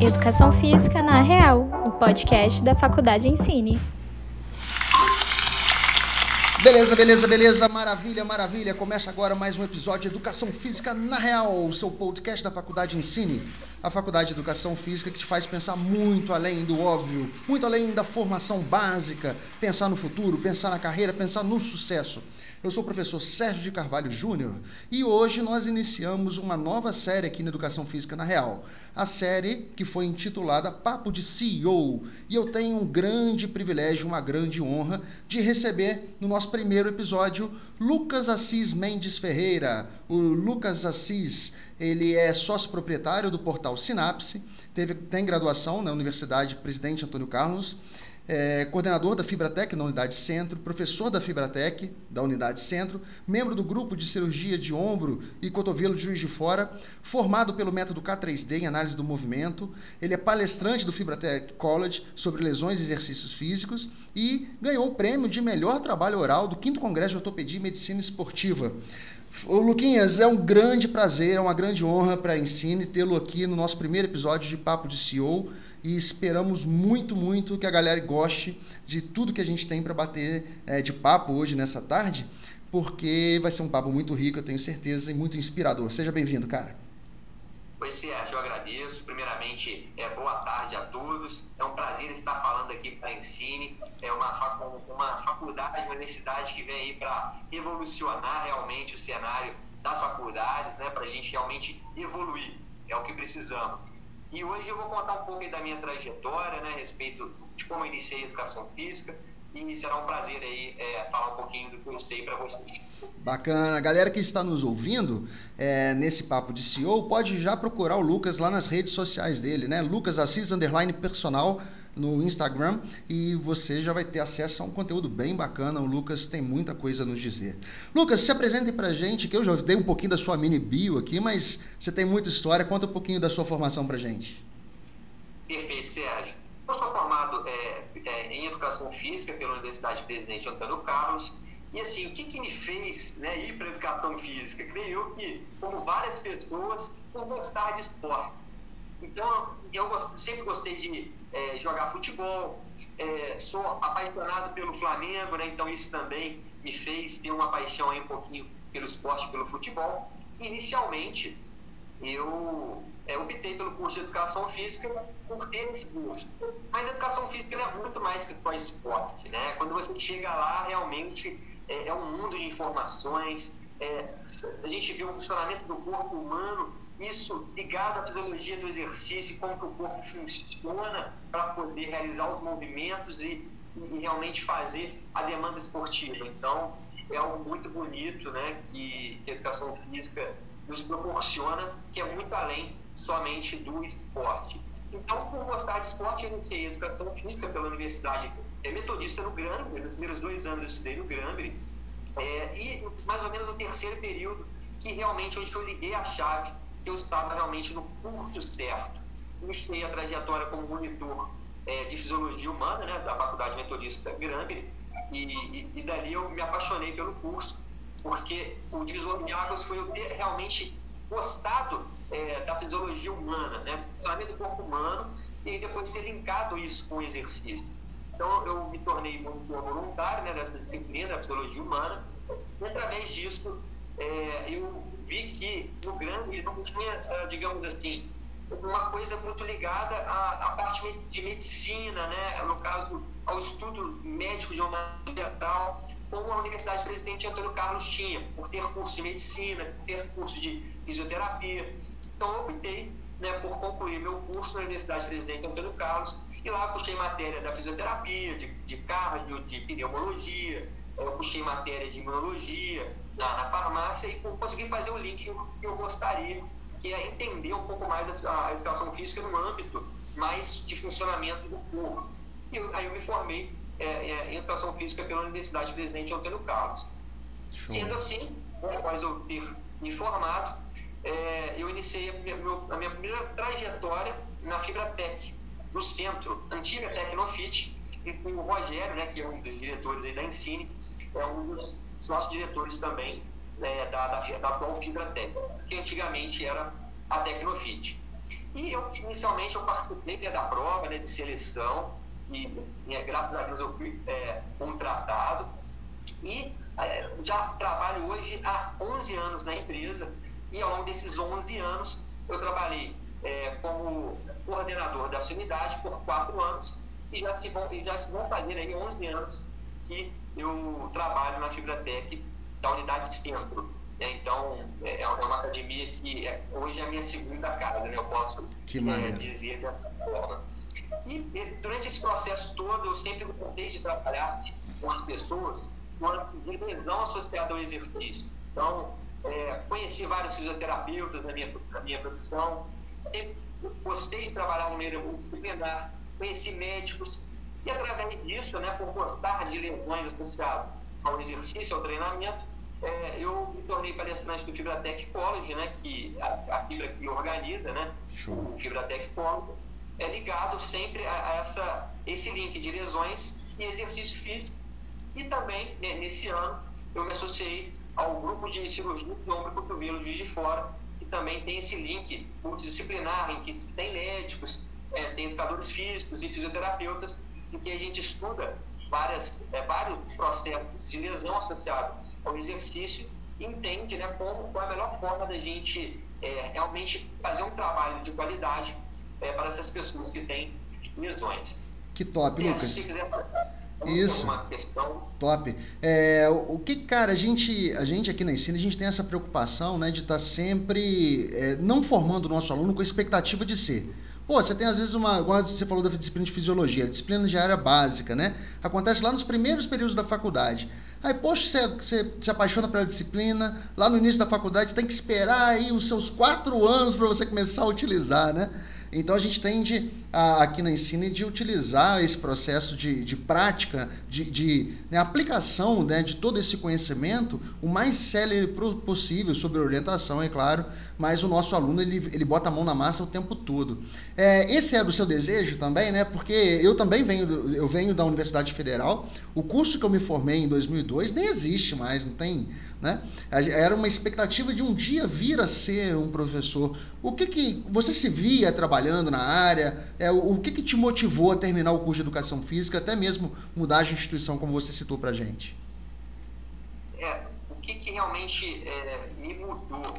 Educação Física na Real, o podcast da Faculdade Ensine. Beleza, beleza, beleza, maravilha, maravilha. Começa agora mais um episódio de Educação Física na Real, o seu podcast da Faculdade Ensine. A Faculdade de Educação Física que te faz pensar muito além do óbvio, muito além da formação básica, pensar no futuro, pensar na carreira, pensar no sucesso. Eu sou o professor Sérgio de Carvalho Júnior e hoje nós iniciamos uma nova série aqui na Educação Física na Real. A série que foi intitulada Papo de CEO. E eu tenho um grande privilégio, uma grande honra de receber no nosso primeiro episódio Lucas Assis Mendes Ferreira. O Lucas Assis, ele é sócio proprietário do portal Sinapse, teve, tem graduação na Universidade Presidente Antônio Carlos é, coordenador da Fibratec na Unidade Centro, professor da Fibratec da Unidade Centro, membro do grupo de cirurgia de ombro e cotovelo de Juiz de Fora, formado pelo método K3D em análise do movimento. Ele é palestrante do Fibratec College sobre lesões e exercícios físicos e ganhou o prêmio de melhor trabalho oral do 5 Congresso de Ortopedia e Medicina Esportiva. Ô, Luquinhas, é um grande prazer, é uma grande honra para a Ensine tê-lo aqui no nosso primeiro episódio de Papo de CEO e esperamos muito, muito que a galera goste de tudo que a gente tem para bater é, de papo hoje nessa tarde, porque vai ser um papo muito rico, eu tenho certeza, e muito inspirador. Seja bem-vindo, cara. Oi, Sérgio, eu agradeço. Primeiramente, é, boa tarde a todos. É um prazer estar falando aqui para a Ensine. É uma, uma faculdade, uma universidade que vem aí para revolucionar realmente o cenário das faculdades, né, para a gente realmente evoluir. É o que precisamos. E hoje eu vou contar um pouco da minha trajetória, né, a respeito de como eu iniciei a educação física. E será um prazer aí é, falar um pouquinho do que eu sei para vocês. Bacana. Galera que está nos ouvindo é, nesse papo de CEO, pode já procurar o Lucas lá nas redes sociais dele, né? Lucas Assis Underline Personal no Instagram e você já vai ter acesso a um conteúdo bem bacana. O Lucas tem muita coisa a nos dizer. Lucas, se apresente pra gente, que eu já dei um pouquinho da sua mini bio aqui, mas você tem muita história. Conta um pouquinho da sua formação pra gente. Perfeito, Sérgio. Eu sou formado é, é, em Educação Física pela Universidade Presidente Antônio Carlos. E assim, o que, que me fez né, ir para Educação Física? Creio que, como várias pessoas, por gostar de esporte. Então, eu sempre gostei de é, jogar futebol, é, sou apaixonado pelo Flamengo, né? então isso também me fez ter uma paixão aí um pouquinho pelo esporte, pelo futebol. Inicialmente, eu é, optei pelo curso de Educação Física por ter esse curso. Mas a Educação Física é muito mais que só esporte. Né? Quando você chega lá, realmente é, é um mundo de informações, é, a gente vê o funcionamento do corpo humano isso ligado à fisiologia do exercício, como que o corpo funciona para poder realizar os movimentos e, e, realmente fazer a demanda esportiva. Então, é algo muito bonito né, que, que a educação física nos proporciona, que é muito além somente do esporte. Então, por gostar de esporte, eu iniciei educação física pela Universidade é, Metodista no Grambre. Nos primeiros dois anos eu estudei no Grambre. É, e mais ou menos no terceiro período, que realmente onde eu liguei a chave eu estava realmente no curso certo. Iniciei a trajetória como monitor é, de fisiologia humana, né, da Faculdade Metodista Grambre, e, e, e, dali eu me apaixonei pelo curso, porque o divisor de águas foi eu ter realmente gostado é, da fisiologia humana, né, do corpo humano, e depois ter linkado isso com o exercício. Então, eu me tornei monitor voluntário né, disciplina da fisiologia humana, e através disso, é, eu vi que no Grande não tinha, ah, digamos assim, uma coisa muito ligada à, à, parte de medicina, né? no caso, ao estudo médico de uma tal, como a Universidade Presidente Antônio Carlos tinha, por ter curso de medicina, por ter curso de fisioterapia. Então, eu optei né, por concluir meu curso na Universidade Presidente Antônio Carlos e lá puxei matéria da fisioterapia, de, de cardio, de pneumologia, eu puxei matéria de imunologia, na, na farmácia e conseguir fazer o link que eu, que eu gostaria, que é entender um pouco mais a, a educação física no âmbito mais de funcionamento do corpo. E eu, aí eu me formei é, é, em educação física pela Universidade Presidente Antônio Carlos. Show. Sendo assim, após eu ter me formado, é, eu iniciei a minha, a minha, primeira trajetória na Fibratec, no centro, antiga Tecnofit, com o Rogério, né, que é um dos diretores aí da Ensine, é um dos nossos diretores também é, da, da, da atual Fibratec, que antigamente era a Tecnofit. E eu, inicialmente, eu participei né, da prova né, de seleção, e, e graças a Deus eu fui é, contratado. E é, já trabalho hoje há 11 anos na empresa, e ao longo desses 11 anos eu trabalhei é, como coordenador da unidade por 4 anos, e já se vão, já se vão fazer aí 11 anos que eu trabalho na Fibratec da unidade centro. É, então, é, é uma academia que é, hoje é a minha segunda casa, né? eu posso é, dizer dessa forma. E, e, durante esse processo todo, eu sempre gostei de trabalhar com as pessoas de lesão associada ao exercício. Então, é, conheci vários fisioterapeutas na minha, na minha profissão, sempre gostei de trabalhar no meio multidisciplinar, conheci médicos, e através disso, né, por gostar de lesões associadas ao exercício, ao treinamento, é, eu me tornei palestrante do Fibratec College, né, que a, a fibra que organiza, né, Show. o Fibratec College, é ligado sempre a, a, essa, esse link de lesões e exercício físico. E também, né, nesse ano, eu me associei ao grupo de cirurgia de ombro e cotovelo Juiz de Fora, que também tem esse link multidisciplinar, em que tem médicos, é, tem educadores físicos e fisioterapeutas, em que a gente estuda várias, é, vários processos de lesão associados ao exercício entende né, como, qual é a melhor forma da gente é, realmente fazer um trabalho de qualidade é, para essas pessoas que têm lesões. Que top, se Lucas. Se quiser isso. Top. É, o que, cara, a gente, a gente aqui na Ensina, a gente tem essa preocupação, né, de estar tá sempre é, não formando o nosso aluno com a expectativa de ser. Pô, você tem às vezes uma. Igual você falou da disciplina de fisiologia, disciplina de área básica, né? Acontece lá nos primeiros períodos da faculdade. Aí, poxa, você, você se apaixona pela disciplina, lá no início da faculdade tem que esperar aí os seus quatro anos para você começar a utilizar, né? Então a gente tende a, aqui na Ensine de utilizar esse processo de, de prática, de, de né, aplicação né, de todo esse conhecimento o mais célere possível, sobre orientação, é claro, mas o nosso aluno ele, ele bota a mão na massa o tempo todo. É, esse é do seu desejo também, né? Porque eu também venho, eu venho da Universidade Federal, o curso que eu me formei em 2002 nem existe mais, não tem né? Era uma expectativa de um dia vir a ser um professor. O que, que você se via trabalhando na área? É, o que, que te motivou a terminar o curso de Educação Física, até mesmo mudar de instituição, como você citou para gente? É, o que, que realmente é, me mudou,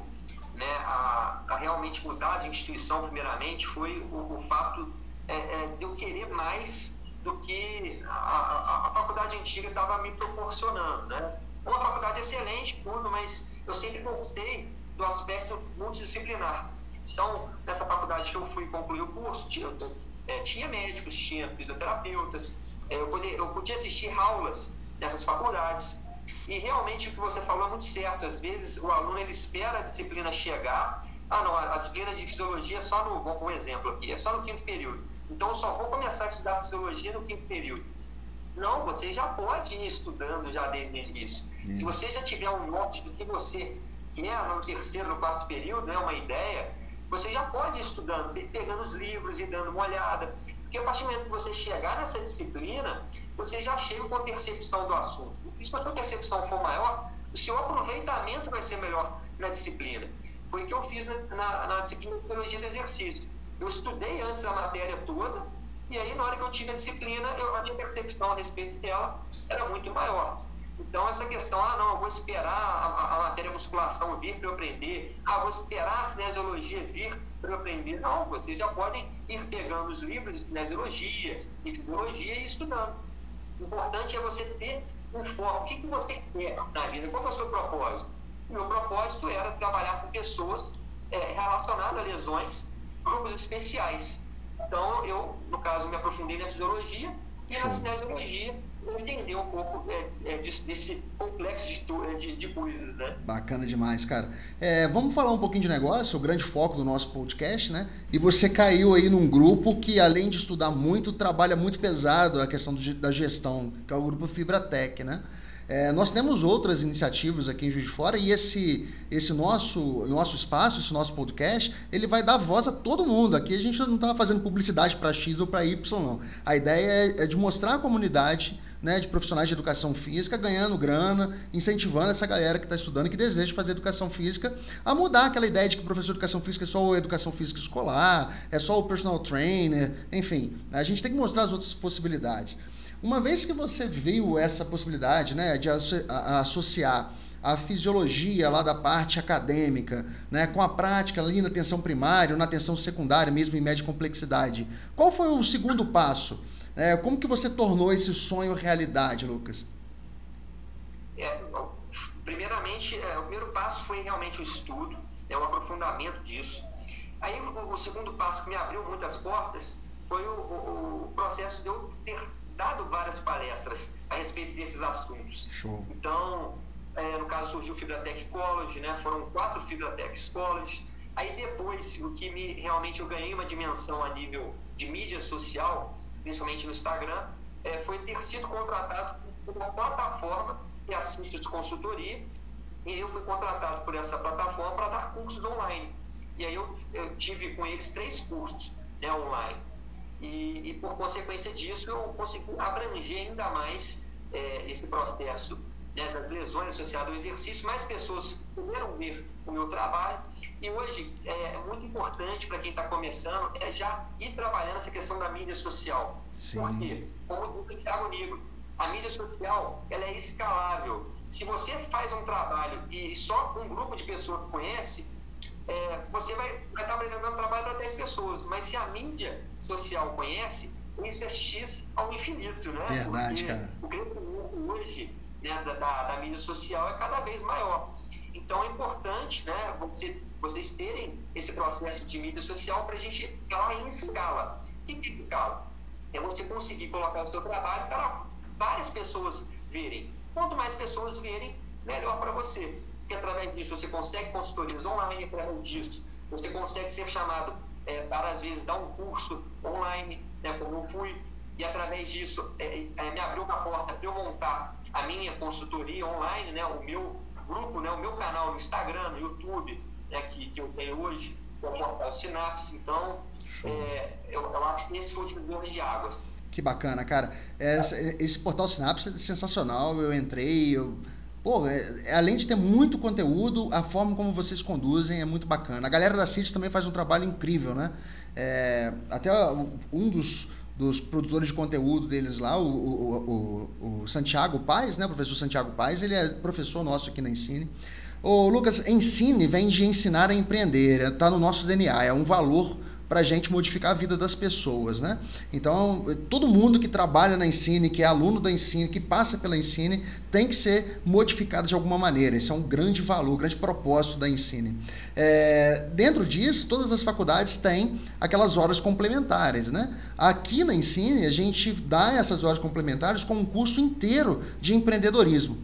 né, a, a, realmente mudar de instituição, primeiramente, foi o, o fato é, é de eu querer mais do que a, a, a faculdade antiga estava me proporcionando, né? Uma faculdade excelente, tudo, mas eu sempre gostei do aspecto multidisciplinar. Então, nessa faculdade que eu fui concluir o curso, tinha, é, tinha médicos, tinha fisioterapeutas, é, eu, podia, eu podia assistir aulas nessas faculdades. E realmente o que você falou é muito certo. Às vezes o aluno ele espera a disciplina chegar. Ah, não, a, a disciplina de fisiologia é só no, vamos um exemplo aqui, é só no quinto período. Então eu só vou começar a estudar fisiologia no quinto período. Não, você já pode ir estudando já desde o início. Se você já tiver um norte do que você quer no terceiro, no quarto período, né, uma ideia, você já pode ir estudando, pegando os livros e dando uma olhada. Porque a partir do momento que você chegar nessa disciplina, você já chega com a percepção do assunto. E se a sua percepção for maior, o seu aproveitamento vai ser melhor na disciplina. Foi o que eu fiz na, na, na disciplina de biologia do exercício. Eu estudei antes a matéria toda, e aí, na hora que eu tive a disciplina, eu, a minha percepção a respeito dela era muito maior. Então, essa questão, ah, não, eu vou esperar a, a matéria musculação vir para eu aprender, ah, vou esperar a cinesiologia vir para eu aprender. Não, vocês já podem ir pegando os livros de cinesiologia, de fisiologia e estudando. O importante é você ter um foco. O que, que você quer na vida? Qual é o seu propósito? O meu propósito era trabalhar com pessoas é, relacionadas a lesões, grupos especiais. Então, eu, no caso, me aprofundei na fisiologia e na cinesiologia entender um pouco é, é, desse complexo de, é, de, de, coisas, né? Bacana demais, cara. É, vamos falar um pouquinho de negócio, o grande foco do nosso podcast, né? E você caiu aí num grupo que, além de estudar muito, trabalha muito pesado a questão do, da gestão, que é o grupo Fibratec, né? É, nós temos outras iniciativas aqui em Juiz de Fora e esse, esse nosso, nosso espaço, esse nosso podcast, ele vai dar voz a todo mundo. Aqui a gente não está fazendo publicidade para X ou para Y, não. A ideia é, é de mostrar a comunidade né, de profissionais de educação física ganhando grana, incentivando essa galera que está estudando que deseja fazer educação física a mudar aquela ideia de que o professor de educação física é só a educação física escolar, é só o personal trainer, enfim. A gente tem que mostrar as outras possibilidades. Uma vez que você viu essa possibilidade né, de associar a fisiologia lá da parte acadêmica, né, com a prática ali na atenção primária, na atenção secundária, mesmo em média complexidade. Qual foi o segundo passo? É, como que você tornou esse sonho realidade, Lucas? É, primeiramente, é, o primeiro passo foi realmente o estudo, é o aprofundamento disso. Aí o, o segundo passo que me abriu muitas portas foi o, o, o processo de eu ter dado várias palestras a respeito desses assuntos. Show. Então, é, no caso surgiu o Fibratech College, né? Foram quatro Fibratech College. Aí depois, o que me realmente eu ganhei uma dimensão a nível de mídia social, principalmente no Instagram, é, foi ter sido contratado por uma plataforma que é a Sítios Consultoria, e eu fui contratado por essa plataforma para dar cursos online. E aí eu, eu tive com eles três cursos né, online. E, e, por consequência disso, eu consegui abranger ainda mais é, esse processo né, das lesões associadas ao exercício. Mais pessoas puderam ver o meu trabalho. E hoje é, é muito importante para quem está começando é já ir trabalhando essa questão da mídia social. Sim. Porque, como disse o Thiago Negro, a mídia social ela é escalável. Se você faz um trabalho e só um grupo de pessoas conhece, é, você vai estar tá apresentando trabalho para 10 pessoas. Mas se a mídia social conhece, isso é X ao infinito, né? Verdade, Porque cara. O crescimento hoje né, da, da, da, mídia social é cada vez maior. Então é importante né, você, vocês terem esse processo de mídia social para a gente falar em escala. O que é escala? É você conseguir colocar o seu trabalho para várias pessoas verem. Quanto mais pessoas verem, melhor para você. Porque através disso você consegue consultorias online, através disso você consegue ser chamado é, para às vezes dar um curso online, né, como eu fui, e através disso é, é, me abriu uma porta para eu montar a minha consultoria online, né, o meu grupo, né, o meu canal no Instagram, no YouTube, né, que, que eu tenho hoje, é o portal Sinapse. Então, é, eu, eu, acho que esse foi o divisor de águas. Que bacana, cara. Esse, esse portal Sinapse é sensacional. Eu entrei, eu Pô, é, além de ter muito conteúdo, a forma como vocês conduzem é muito bacana. A galera da CITES também faz um trabalho incrível, né? É, até um dos, dos produtores de conteúdo deles lá, o, o, o, o Santiago Paz, né? O professor Santiago Paz, ele é professor nosso aqui na Ensine. Ô, Lucas, ensine vem de ensinar a empreender, está no nosso DNA, é um valor para a gente modificar a vida das pessoas, né? Então, todo mundo que trabalha na Ensine, que é aluno da Ensine, que passa pela Ensine, tem que ser modificado de alguma maneira. Isso é um grande valor, um grande propósito da Ensine. É, dentro disso, todas as faculdades têm aquelas horas complementares, né? Aqui na Ensine, a gente dá essas horas complementares com um curso inteiro de empreendedorismo.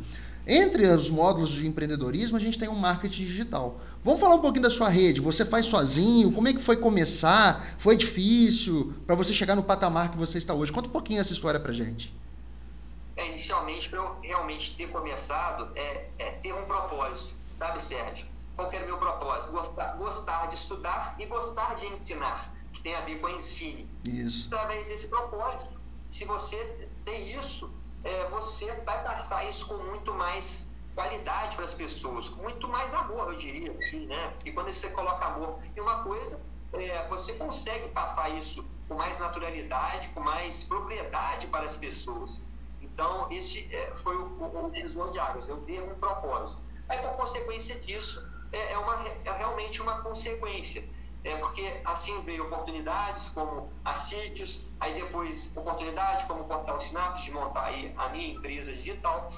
Entre os módulos de empreendedorismo, a gente tem um marketing digital. Vamos falar um pouquinho da sua rede. Você faz sozinho? Como é que foi começar? Foi difícil para você chegar no patamar que você está hoje? Conta um pouquinho essa história para gente. É, inicialmente, para eu realmente ter começado, é, é, ter um propósito, sabe, Sérgio? Qual era o meu propósito? Gostar, gostar de estudar e gostar de ensinar, que tem a ver com ensino. Isso. Através desse propósito, se você tem isso, é, você vai passar isso com muito mais qualidade para as pessoas, com muito mais amor, eu diria, assim, né? E quando você coloca amor em uma coisa, é, você consegue passar isso com mais naturalidade, com mais propriedade para as pessoas. Então, esse é, foi o, o, o divisor de águas, eu dei um propósito. Aí, por consequência disso, é, é, uma, é realmente uma consequência é, porque assim veio oportunidades como a Sítios, aí depois oportunidades como o Portal Sinapse de montar aí a minha empresa digital.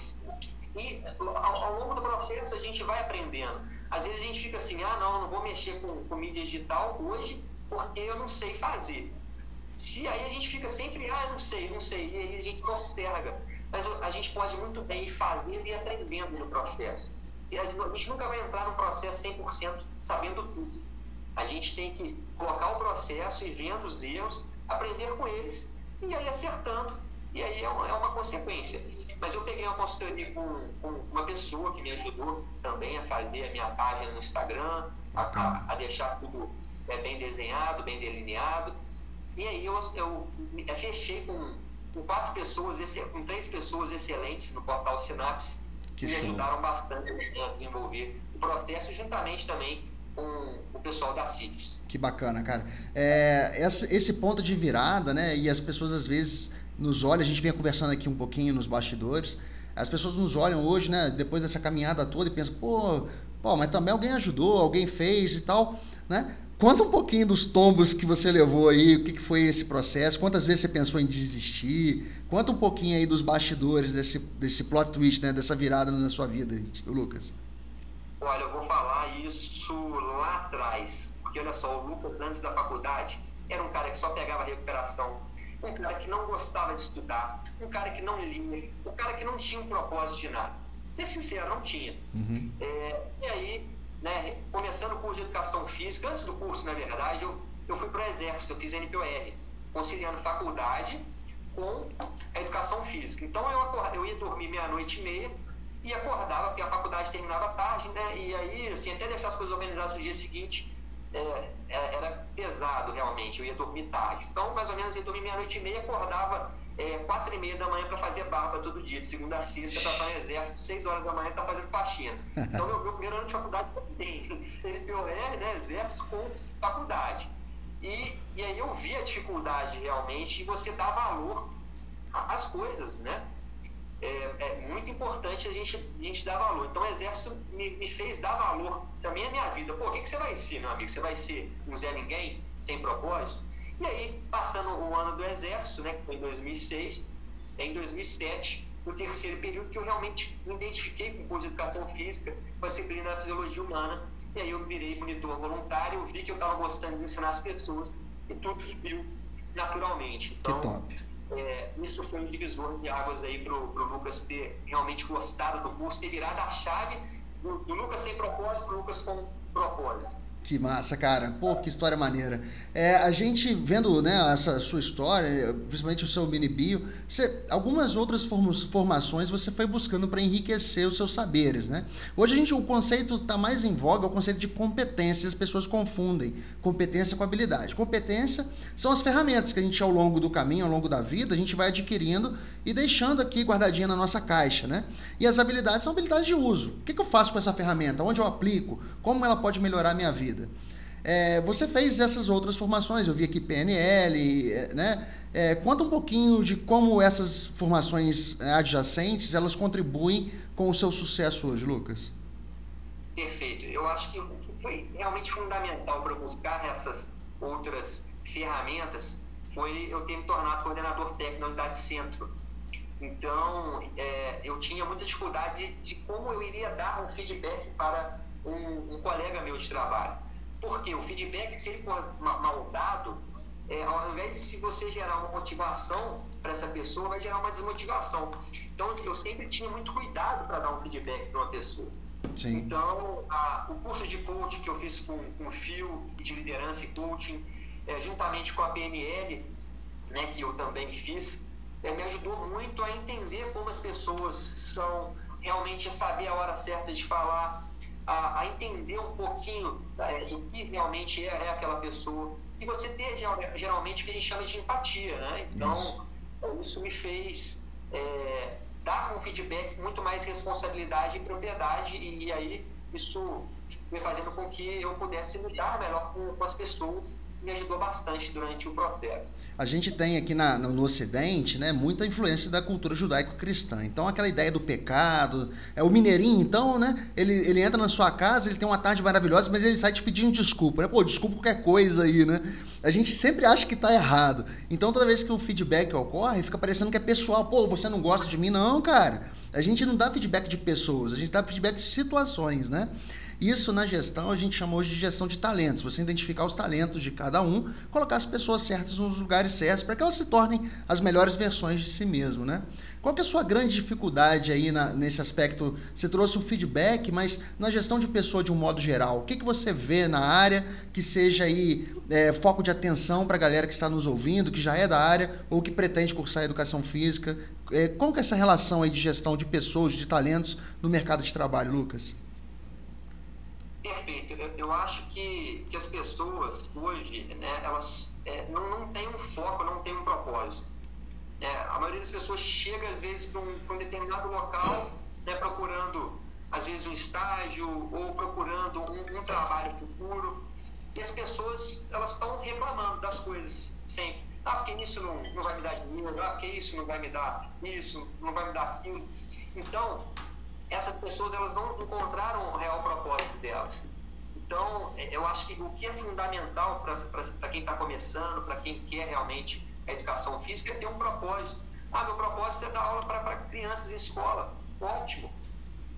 E ao, ao, longo do processo a gente vai aprendendo. Às vezes a gente fica assim, ah não, não vou mexer com, com mídia digital hoje porque eu não sei fazer. Se aí a gente fica sempre, ah, não sei, não sei, e aí a gente posterga. Mas a gente pode muito bem ir fazendo e aprendendo no processo. E a gente nunca vai entrar no processo 100% sabendo tudo. A gente tem que colocar o processo e vendo os erros, aprender com eles e aí acertando E aí é uma, é uma consequência. Mas eu peguei uma consultoria com, com, uma pessoa que me ajudou também a fazer a minha página no Instagram, a, a, deixar tudo é, bem desenhado, bem delineado. E aí eu, eu, eu fechei com, com quatro pessoas, com três pessoas excelentes no portal Sinapse, que me ajudaram bastante a desenvolver o processo, juntamente também com o pessoal da CITES. Que bacana, cara. É, esse ponto de virada, né? E as pessoas às vezes nos olham, a gente vem conversando aqui um pouquinho nos bastidores, as pessoas nos olham hoje, né? Depois dessa caminhada toda e pensam, pô, pô, mas também alguém ajudou, alguém fez e tal, né? Conta um pouquinho dos tombos que você levou aí, o que, que foi esse processo, quantas vezes você pensou em desistir, conta um pouquinho aí dos bastidores desse, desse plot twist, né? Dessa virada na sua vida, Lucas. Olha, eu vou falar isso lá atrás, porque olha só, o Lucas antes da faculdade era um cara que só pegava recuperação, um cara que não gostava de estudar, um cara que não lia, um cara que não tinha um propósito de nada. Ser sincero, não tinha. Uhum. É, e aí, né, começando o curso de educação física, antes do curso, na verdade, eu, eu fui para o Exército, eu fiz NPOR, conciliando faculdade com a educação física. Então eu, acord, eu ia dormir meia-noite e meia e acordava, porque a faculdade terminava tarde, né? E aí, assim, até deixar as coisas organizadas no dia seguinte, é, é, era pesado realmente, eu ia dormir tarde. Então, mais ou menos, eu ia dormir meia-noite e meia, acordava é, quatro e meia da manhã para fazer barba todo dia, de segunda a sexta, para estar no exército, seis horas da manhã para fazendo faxina. Então, meu, meu primeiro ano de faculdade foi assim, NPOR, né, exército com faculdade. E, e aí eu vi a dificuldade realmente e você dá valor às coisas, né? É, é, muito importante a gente, a gente dar valor. Então, o Exército me, me fez dar valor também à minha vida. Pô, o que, que você vai ser, meu amigo? Você vai ser um Zé Ninguém, sem propósito? E aí, passando o ano do Exército, né, que foi em 2006, em 2007, o terceiro período que eu realmente me identifiquei com o curso de Educação Física, com a disciplina da Fisiologia Humana, e aí eu virei monitor voluntário, vi que eu estava gostando de ensinar as pessoas, e tudo subiu naturalmente. Então, que top é, isso foi um divisor de águas aí para o Lucas ter realmente gostado do curso, ter virado a chave do, do Lucas sem propósito para o Lucas com propósito. Que massa, cara. Pô, que história maneira. É, a gente vendo né, essa sua história, principalmente o seu mini bio, você, algumas outras formações você foi buscando para enriquecer os seus saberes, né? Hoje a gente, o conceito está mais em voga, é o conceito de competência. As pessoas confundem competência com habilidade. Competência são as ferramentas que a gente, ao longo do caminho, ao longo da vida, a gente vai adquirindo e deixando aqui guardadinha na nossa caixa, né? E as habilidades são habilidades de uso. O que, que eu faço com essa ferramenta? Onde eu aplico? Como ela pode melhorar a minha vida? Vida. É, você fez essas outras formações, eu vi aqui PNL, é, né? É, conta um pouquinho de como essas formações adjacentes elas contribuem com o seu sucesso hoje, Lucas. Perfeito. Eu acho que o que foi realmente fundamental para buscar essas outras ferramentas foi eu ter me tornado coordenador técnico da unidade centro. Então, é, eu tinha muita dificuldade de, de como eu iria dar um feedback para um, um colega meu de trabalho. Porque o feedback, se ele for mal dado, é, ao invés de se você gerar uma motivação para essa pessoa, vai gerar uma desmotivação. Então, eu sempre tinha muito cuidado para dar um feedback para uma pessoa. Sim. Então, a, o curso de coaching que eu fiz com, com o FIO, de liderança e coaching, é, juntamente com a PNL, né, que eu também fiz, é, me ajudou muito a entender como as pessoas são, realmente saber a hora certa de falar, a, a entender um pouquinho é, do que realmente é, é, aquela pessoa. E você ter geralmente o que a gente chama de empatia, né? Então, isso, isso me fez é, dar um feedback muito mais responsabilidade e propriedade, e, e aí isso foi fazendo com que eu pudesse lidar melhor com, com as pessoas me ajudou bastante durante o processo. A gente tem aqui na, no, Ocidente né, muita influência da cultura judaico-cristã. Então, aquela ideia do pecado. É o mineirinho, então, né? Ele, ele entra na sua casa, ele tem uma tarde maravilhosa, mas ele sai te pedindo desculpa. Né? Pô, desculpa qualquer coisa aí, né? A gente sempre acha que está errado. Então, toda vez que o feedback ocorre, fica parecendo que é pessoal. Pô, você não gosta de mim? Não, cara. A gente não dá feedback de pessoas, a gente dá feedback de situações, né? Isso na gestão a gente chama hoje de gestão de talentos. Você identificar os talentos de cada um, colocar as pessoas certas nos lugares certos para que elas se tornem as melhores versões de si mesmo, né? Qual que é a sua grande dificuldade aí na, nesse aspecto? Você trouxe um feedback, mas na gestão de pessoa de um modo geral, o que, que você vê na área que seja aí é, foco de atenção para a galera que está nos ouvindo, que já é da área ou que pretende cursar educação física? É, como que é essa relação aí de gestão de pessoas, de talentos no mercado de trabalho, Lucas? Perfeito. Eu, eu acho que, que as pessoas hoje, né, elas é, não, não têm um foco, não têm um propósito é, a maioria das pessoas chega, às vezes, para um, um, determinado local, né, procurando, às vezes, um estágio ou procurando um, um trabalho futuro. E as pessoas, elas estão reclamando das coisas sempre. Ah, porque isso não, não vai me dar dinheiro, ah, porque isso não vai me dar isso, não vai me dar aquilo. Então, essas pessoas, elas não encontraram o real propósito delas. Então, eu acho que o que é fundamental para quem está começando, para quem quer realmente a educação física é ter um propósito. Ah, meu propósito é dar aula para crianças em escola. Ótimo.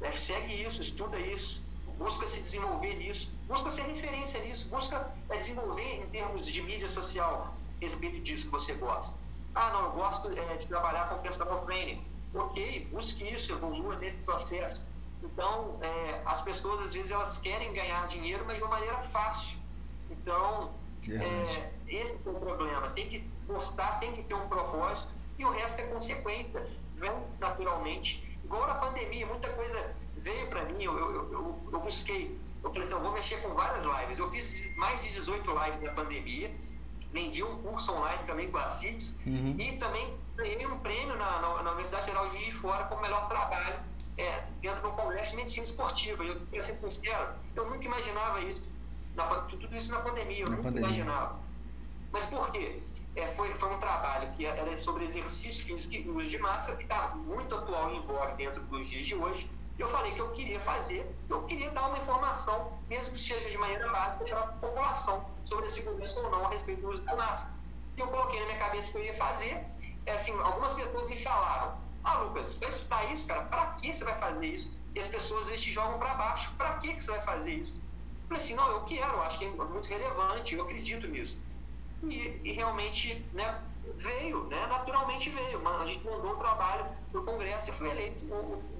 É, segue isso, estuda isso, busca se desenvolver nisso, busca ser referência nisso, busca é, desenvolver em termos de mídia social respeito disso que você gosta. Ah, não, eu gosto é, de trabalhar com personal training. Ok, busque isso, evolua nesse processo. Então, é, as pessoas às vezes elas querem ganhar dinheiro, mas de uma maneira fácil. Então, é, esse é o problema. Tem que gostar, tem que ter um propósito e o resto é consequência. Vem naturalmente. Igual na pandemia, muita coisa veio para mim, eu, eu, eu, eu, busquei, eu falei assim, eu vou mexer com várias lives. Eu fiz mais de 18 lives na pandemia, vendi um curso online também com a CITES uhum. e também ganhei um prêmio na, na, na Universidade Geral de Fora como melhor trabalho é, dentro do Congresso de Medicina Esportiva. Eu, para ser sincero, eu nunca imaginava isso. Na, tudo isso na pandemia, eu na nunca pandemia. imaginava. Mas por quê? É, foi, foi um trabalho que era sobre exercício físico e uso de massa, que está muito atual em voga dentro dos dias de hoje. Eu falei que eu queria fazer, eu queria dar uma informação, mesmo que seja de maneira básica, para a população sobre a segurança ou não a respeito do uso da máscara. E eu coloquei na minha cabeça que eu ia fazer. É, assim, algumas pessoas me falaram: Ah, Lucas, vai estudar isso, cara? Para que você vai fazer isso? E as pessoas eles te jogam para baixo: Para que, que você vai fazer isso? Eu falei assim: Não, eu quero, acho que é muito relevante, eu acredito nisso. E, e realmente né, veio, né, naturalmente veio. A gente mandou um trabalho para o Congresso e foi eleito. Um,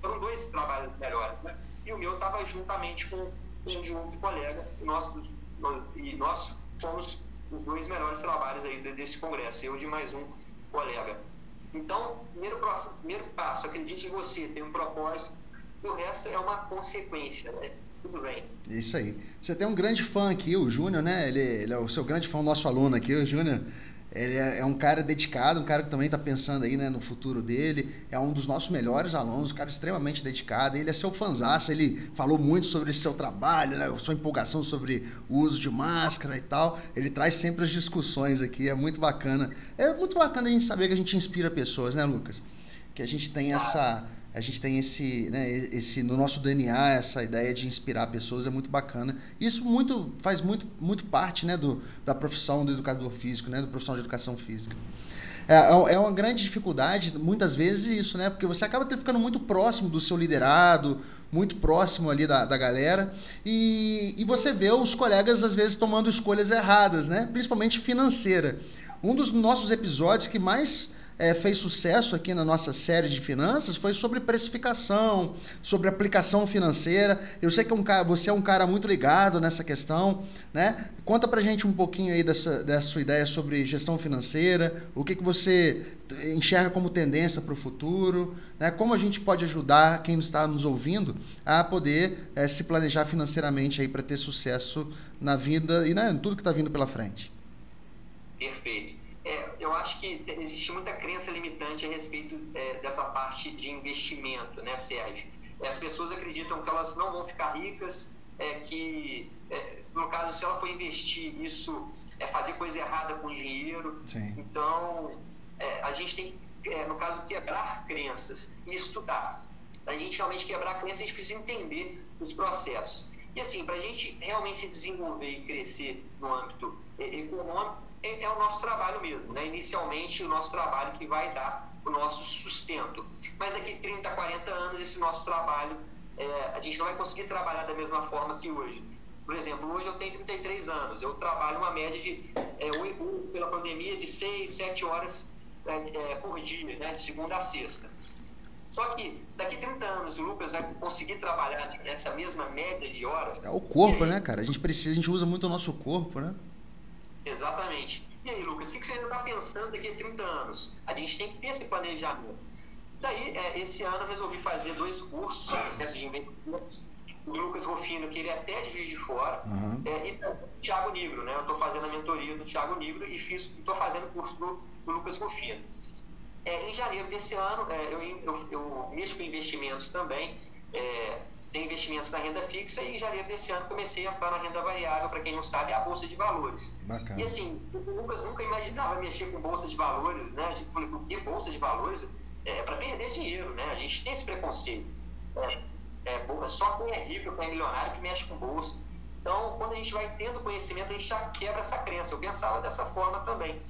foram dois trabalhos melhores. Né? E o meu estava juntamente com, um de um colega. E nós, e nós fomos os dois melhores trabalhos aí desse Congresso, eu de mais um colega. Então, primeiro, primeiro passo, acredite em você, tem um propósito, o resto é uma consequência. Né? tudo bem. Isso aí. Você tem um grande fã aqui, o Júnior, né? Ele, ele, é o seu grande fã, o nosso aluno aqui, o Júnior. É, é, um cara dedicado, um cara que também está pensando aí né, no futuro dele. É um dos nossos melhores alunos, um cara extremamente dedicado. Ele é seu fanzaço, ele falou muito sobre seu trabalho, né, sua empolgação sobre o uso de máscara e tal. Ele traz sempre as discussões aqui, é muito bacana. É muito bacana a gente saber que a gente inspira pessoas, né, Lucas? Que a gente tem essa a gente tem esse, né, esse no nosso DNA essa ideia de inspirar pessoas é muito bacana. Isso muito faz muito, muito parte, né, do, da profissão do educador físico, né, do profissional de educação física. É, é, é uma grande dificuldade, muitas vezes, isso, né? Porque você acaba ficando muito próximo do seu liderado, muito próximo ali da, da galera, e, e você vê os colegas, às vezes, tomando escolhas erradas, né? Principalmente financeira. Um dos nossos episódios que mais é, fez sucesso aqui na nossa série de finanças foi sobre precificação, sobre aplicação financeira. Eu sei que é um cara, você é um cara muito ligado nessa questão, né? Conta pra gente um pouquinho aí dessa, dessa sua ideia sobre gestão financeira, o que, que você enxerga como tendência para o futuro, né? como a gente pode ajudar quem está nos ouvindo a poder é, se planejar financeiramente para ter sucesso na vida e né, tudo que está vindo pela frente. Perfeito é, eu acho que existe muita crença limitante a respeito é, dessa parte de investimento, né, Sérgio? As pessoas acreditam que elas não vão ficar ricas, é, que, é, no caso, se ela for investir, isso é fazer coisa errada com dinheiro. Sim. Então, é, a gente tem, é, no caso, quebrar crenças e estudar. Para a gente realmente quebrar crenças, a gente precisa entender os processos. E assim, para a gente realmente se desenvolver e crescer no âmbito econômico, é, é, o nosso trabalho mesmo, né? Inicialmente, o nosso trabalho que vai dar o nosso sustento. Mas daqui 30, 40 anos, esse nosso trabalho é, a gente não vai conseguir trabalhar da mesma forma que hoje. Por exemplo, hoje eu tenho 33 anos, eu trabalho uma média de, é, pela pandemia, de 6, 7 horas é, é, por dia, né, de segunda a sexta. Só que daqui a 30 anos o Lucas vai conseguir trabalhar nessa mesma média de horas. É o corpo, né, cara? A gente precisa, a gente usa muito o nosso corpo, né? Exatamente. E aí, Lucas, o que você ainda está pensando daqui a 30 anos? A gente tem que ter esse planejamento. Daí, é, esse ano eu resolvi fazer dois cursos, processo de investimentos, o Lucas Rufino, que ele é até de Juiz de Fora, uhum. é, e o Thiago Nigro, né? Eu estou fazendo a mentoria do Thiago Nigro e estou fazendo o curso do, do Lucas Rufino. É, em janeiro desse ano, é, eu, eu, eu, mexo com investimentos também, é, tem investimentos na renda fixa e em janeiro desse ano comecei a entrar na renda variável, para quem não sabe, é a Bolsa de Valores. Bacana. E assim, o Lucas nunca imaginava mexer com Bolsa de Valores, né? A gente falou, por que Bolsa de Valores? É para perder dinheiro, né? A gente tem esse preconceito. É, é, só quem é rico, quem é milionário que mexe com bolsa. Então, quando a gente vai tendo conhecimento, a gente já quebra essa crença. Eu pensava dessa forma também.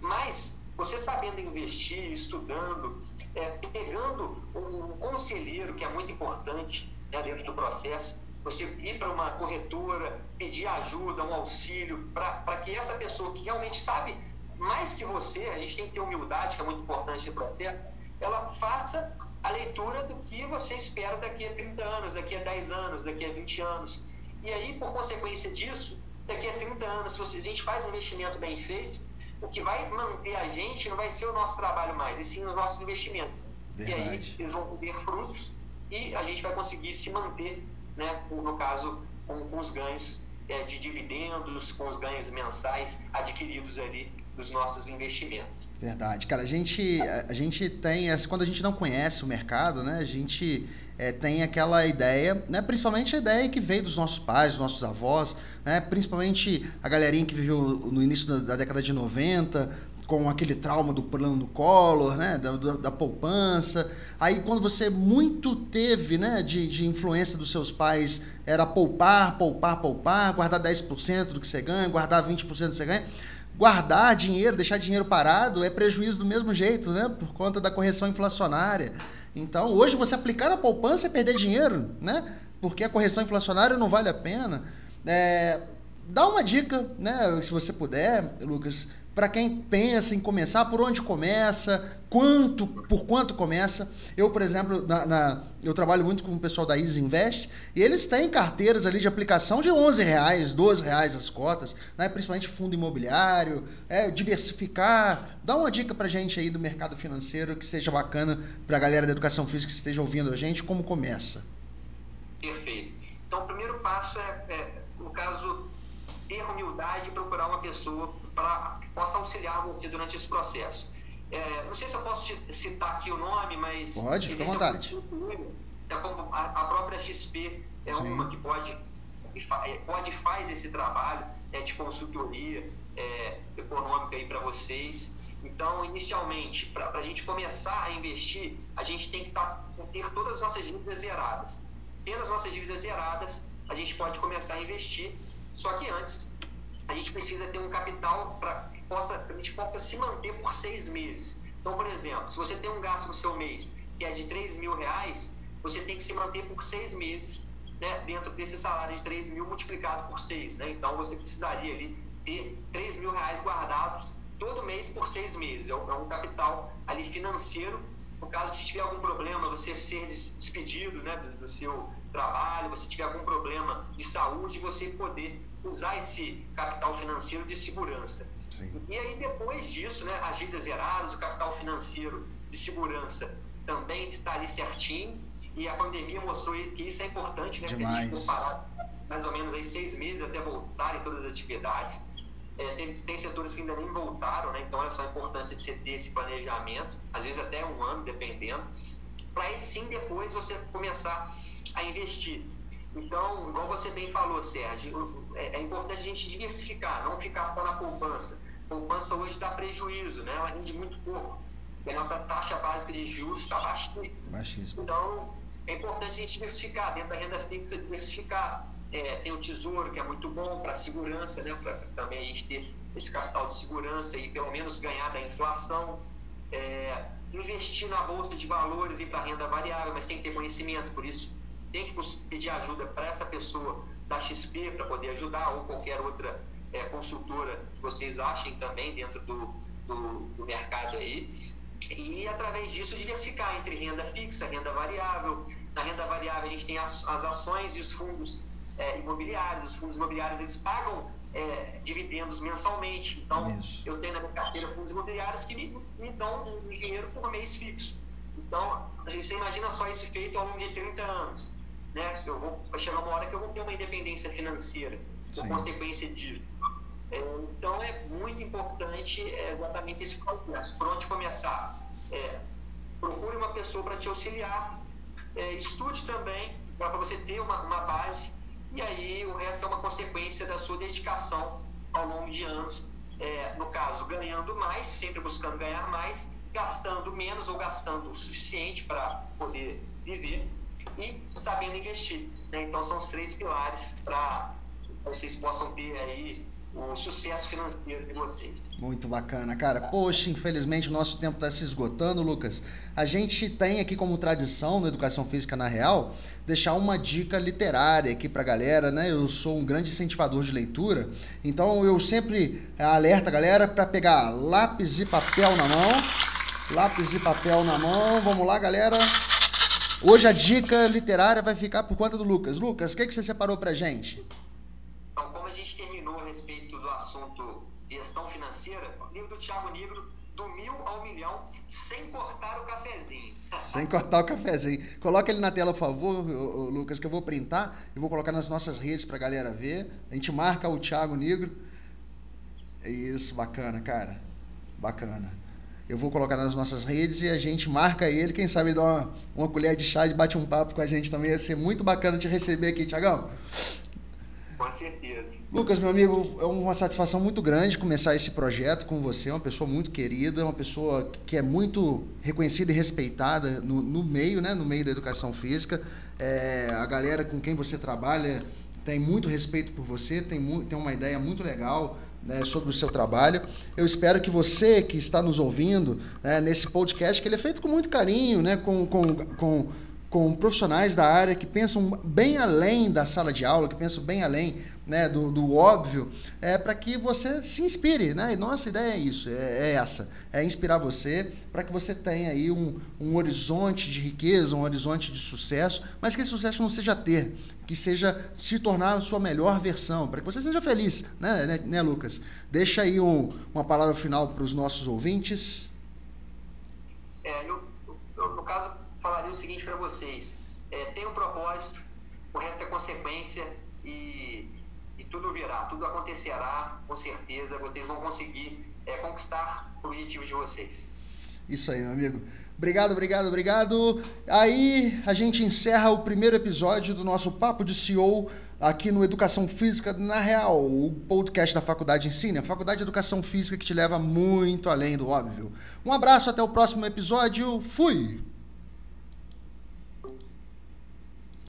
Mas, você sabendo investir, estudando, é, pegando um, um, conselheiro, que é muito importante né, dentro do processo, você ir para uma corretora, pedir ajuda, um auxílio, para que essa pessoa que realmente sabe mais que você, a gente tem que ter humildade, que é muito importante no processo, ela faça a leitura do que você espera daqui a 30 anos, daqui a 10 anos, daqui a 20 anos. E aí, por consequência disso, daqui a 30 anos, se a gente faz um investimento bem feito, o que vai manter a gente não vai ser o nosso trabalho mais, e sim os nossos investimentos. Verdade. E aí eles vão ter frutos e a gente vai conseguir se manter, né, no caso, com, com os ganhos é, de dividendos, com os ganhos mensais adquiridos ali dos nossos investimentos. Verdade, cara. A gente, a gente tem, quando a gente não conhece o mercado, né? A gente é, tem aquela ideia, né? Principalmente a ideia que veio dos nossos pais, dos nossos avós, né? Principalmente a galerinha que viveu no início da, da década de 90, com aquele trauma do plano do Collor, né? Da, da, da, poupança. Aí quando você muito teve, né? De, de influência dos seus pais, era poupar, poupar, poupar, guardar 10% do que você ganha, guardar 20% do que você ganha guardar dinheiro, deixar dinheiro parado é prejuízo do mesmo jeito, né? Por conta da correção inflacionária. Então, hoje você aplicar na poupança é perder dinheiro, né? Porque a correção inflacionária não vale a pena. É, dá uma dica, né? Se você puder, Lucas, para quem pensa em começar, por onde começa, quanto, por quanto começa. Eu, por exemplo, na, na, eu trabalho muito com o pessoal da Easy Invest e eles têm carteiras ali de aplicação de 11 reais, 12 reais as cotas, né? principalmente fundo imobiliário, é, diversificar. Dá uma dica para gente aí do mercado financeiro que seja bacana para a galera da educação física que esteja ouvindo a gente, como começa. Perfeito. Então, o primeiro passo é, é no caso, ter humildade e procurar uma pessoa para que possa auxiliar você durante esse processo. É, não sei se eu posso citar aqui o nome, mas. Pode, fica à vontade. A, a própria XP é Sim. uma que pode, é, pode faz esse trabalho é, de consultoria é, econômica aí para vocês. Então, inicialmente, para a gente começar a investir, a gente tem que tá, ter todas as nossas dívidas zeradas. Tendo as nossas dívidas zeradas, a gente pode começar a investir só que antes, a gente precisa ter um capital para que possa, a gente possa se manter por seis meses. Então, por exemplo, se você tem um gasto no seu mês que é de 3 mil reais, você tem que se manter por seis meses né, dentro desse salário de 3 mil multiplicado por seis. Né? Então, você precisaria ali ter 3 mil reais guardados todo mês por seis meses. É um é capital ali financeiro. No caso, se tiver algum problema, você ser despedido né, do seu trabalho, você tiver algum problema de saúde, você poder usar esse capital financeiro de segurança. Sim. E aí, depois disso, né, as dívidas zeradas, o capital financeiro de segurança também está ali certinho. E a pandemia mostrou que isso é importante, né? Demais. Porque a gente comparar mais ou menos aí seis meses até voltarem todas as atividades. É, tem, tem, setores que ainda nem voltaram, né? Então é só a importância de você ter esse planejamento, às vezes até um ano, dependendo, para aí sim depois você começar a investir. Então, igual você bem falou, Sérgio, é, é importante a gente diversificar, não ficar só na poupança. poupança hoje dá prejuízo, né? ela rende muito pouco. E a nossa taxa básica de juros está baixíssima. baixíssima. Então, é importante a gente diversificar, dentro da renda fixa, diversificar. É, tem o tesouro, que é muito bom para a segurança, né? para também a gente ter esse capital de segurança e pelo menos ganhar da inflação. É, investir na bolsa de valores e para renda variável, mas tem que ter conhecimento, por isso tem que pedir ajuda para essa pessoa da XP para poder ajudar, ou qualquer outra é, consultora que vocês achem também dentro do, do, do mercado aí. E através disso diversificar entre renda fixa, renda variável. Na renda variável a gente tem as, as ações e os fundos é, imobiliários. Os fundos imobiliários eles pagam é, dividendos mensalmente. Então, Isso. eu tenho na minha carteira fundos imobiliários que me, me dão um dinheiro por mês fixo. Então, a gente, você imagina só isso feito ao longo de 30 anos. Né? Eu vou vai chegar uma hora que eu vou ter uma independência financeira por Sim. consequência disso. É, então, é muito importante é, exatamente esse processo. Por onde começar? É, procure uma pessoa para te auxiliar. É, estude também, para você ter uma, uma base e aí o resto é uma consequência da sua dedicação ao longo de anos. É, no caso, ganhando mais, sempre buscando ganhar mais, gastando menos ou gastando o suficiente para poder viver e sabendo investir. Né? Então, são os três pilares para vocês possam ter aí o sucesso financeiro de vocês. Muito bacana, cara. Poxa, infelizmente o nosso tempo está se esgotando, Lucas. A gente tem aqui como tradição no Educação Física na Real deixar uma dica literária aqui para a galera, né? Eu sou um grande incentivador de leitura, então eu sempre alerto a galera para pegar lápis e papel na mão. Lápis e papel na mão. Vamos lá, galera. Hoje a dica literária vai ficar por conta do Lucas. Lucas, o que, que você separou para gente? do Thiago Negro do mil ao milhão, sem cortar o cafezinho. Sem cortar o cafezinho. Coloca ele na tela, por favor, Lucas, que eu vou printar e vou colocar nas nossas redes pra galera ver. A gente marca o Thiago Negro. É isso, bacana, cara. Bacana. Eu vou colocar nas nossas redes e a gente marca ele. Quem sabe dá uma, uma colher de chá e bate um papo com a gente também. Ia ser muito bacana te receber aqui, Tiagão. Com certeza. Lucas, meu amigo, é uma satisfação muito grande começar esse projeto com você. Uma pessoa muito querida, uma pessoa que é muito reconhecida e respeitada no, no meio, né? No meio da educação física. É, a galera com quem você trabalha tem muito respeito por você, tem, tem uma ideia muito legal né, sobre o seu trabalho. Eu espero que você que está nos ouvindo né, nesse podcast, que ele é feito com muito carinho, né, com, com, com com profissionais da área que pensam bem além da sala de aula, que pensam bem além né, do, do óbvio, é para que você se inspire. Né? E nossa ideia é isso, é, é essa, é inspirar você para que você tenha aí um, um horizonte de riqueza, um horizonte de sucesso, mas que esse sucesso não seja ter, que seja se tornar a sua melhor versão, para que você seja feliz, né, né, né Lucas? Deixa aí um, uma palavra final para os nossos ouvintes. É, eu, eu, no caso, falaria o seguinte para vocês: é, tem um propósito, o resto é consequência e e tudo virá, tudo acontecerá, com certeza, vocês vão conseguir é, conquistar objetivos de vocês. Isso aí, meu amigo. Obrigado, obrigado, obrigado. Aí a gente encerra o primeiro episódio do nosso Papo de CEO aqui no Educação Física na Real, o podcast da Faculdade Ensina, a Faculdade de Educação Física que te leva muito além do óbvio. Um abraço, até o próximo episódio. Fui!